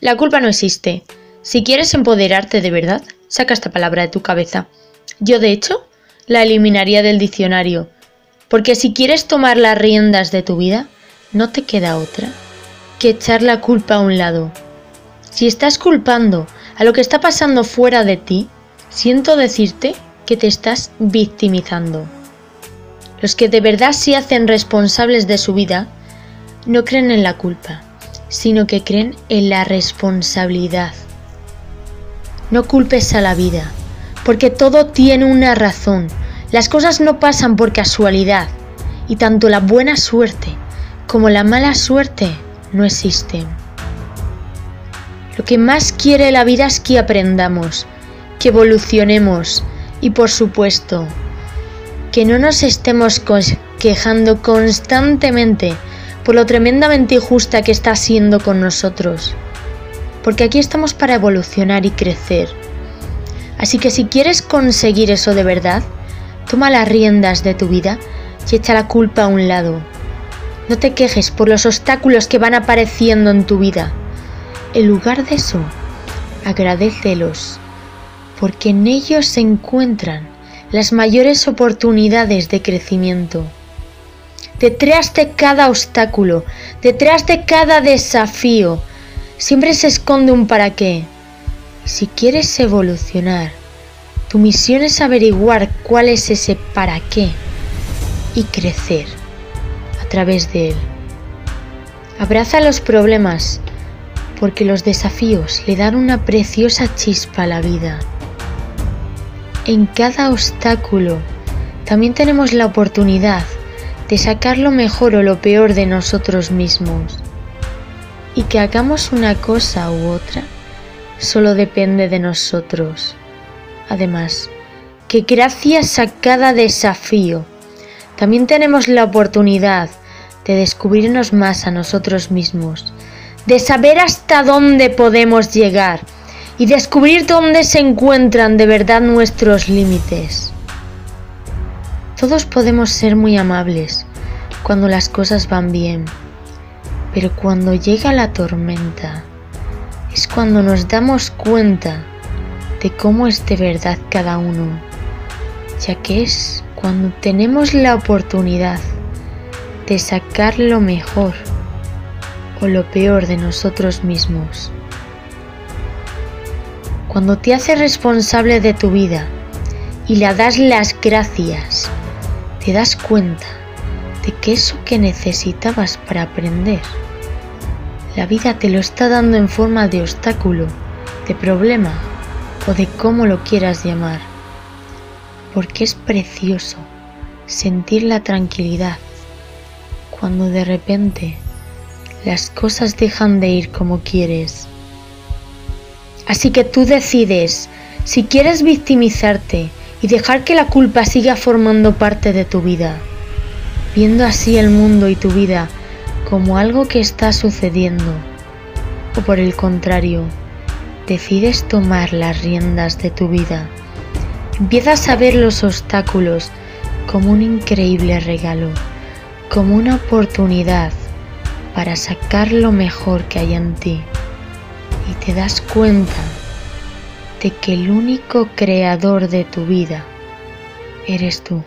La culpa no existe. Si quieres empoderarte de verdad, saca esta palabra de tu cabeza. Yo, de hecho, la eliminaría del diccionario. Porque si quieres tomar las riendas de tu vida, no te queda otra que echar la culpa a un lado. Si estás culpando a lo que está pasando fuera de ti, siento decirte que te estás victimizando. Los que de verdad se hacen responsables de su vida no creen en la culpa, sino que creen en la responsabilidad. No culpes a la vida, porque todo tiene una razón. Las cosas no pasan por casualidad, y tanto la buena suerte como la mala suerte no existen. Lo que más quiere la vida es que aprendamos, que evolucionemos y por supuesto, que no nos estemos quejando constantemente por lo tremendamente injusta que está siendo con nosotros. Porque aquí estamos para evolucionar y crecer. Así que si quieres conseguir eso de verdad, toma las riendas de tu vida y echa la culpa a un lado. No te quejes por los obstáculos que van apareciendo en tu vida. En lugar de eso, agradecelos, porque en ellos se encuentran las mayores oportunidades de crecimiento. Detrás de cada obstáculo, detrás de cada desafío, siempre se esconde un para qué. Si quieres evolucionar, tu misión es averiguar cuál es ese para qué y crecer a través de él. Abraza los problemas, porque los desafíos le dan una preciosa chispa a la vida en cada obstáculo también tenemos la oportunidad de sacar lo mejor o lo peor de nosotros mismos. Y que hagamos una cosa u otra solo depende de nosotros. Además, que gracias a cada desafío también tenemos la oportunidad de descubrirnos más a nosotros mismos, de saber hasta dónde podemos llegar y descubrir dónde se encuentran de verdad nuestros límites. Todos podemos ser muy amables cuando las cosas van bien, pero cuando llega la tormenta es cuando nos damos cuenta de cómo es de verdad cada uno, ya que es cuando tenemos la oportunidad de sacar lo mejor o lo peor de nosotros mismos. Cuando te haces responsable de tu vida y le das las gracias, te das cuenta de que eso que necesitabas para aprender, la vida te lo está dando en forma de obstáculo, de problema o de cómo lo quieras llamar. Porque es precioso sentir la tranquilidad cuando de repente las cosas dejan de ir como quieres Así que tú decides si quieres victimizarte y dejar que la culpa siga formando parte de tu vida, viendo así el mundo y tu vida como algo que está sucediendo, o por el contrario, decides tomar las riendas de tu vida. Empiezas a ver los obstáculos como un increíble regalo, como una oportunidad para sacar lo mejor que hay en ti y te das cuenta de que el único creador de tu vida eres tú.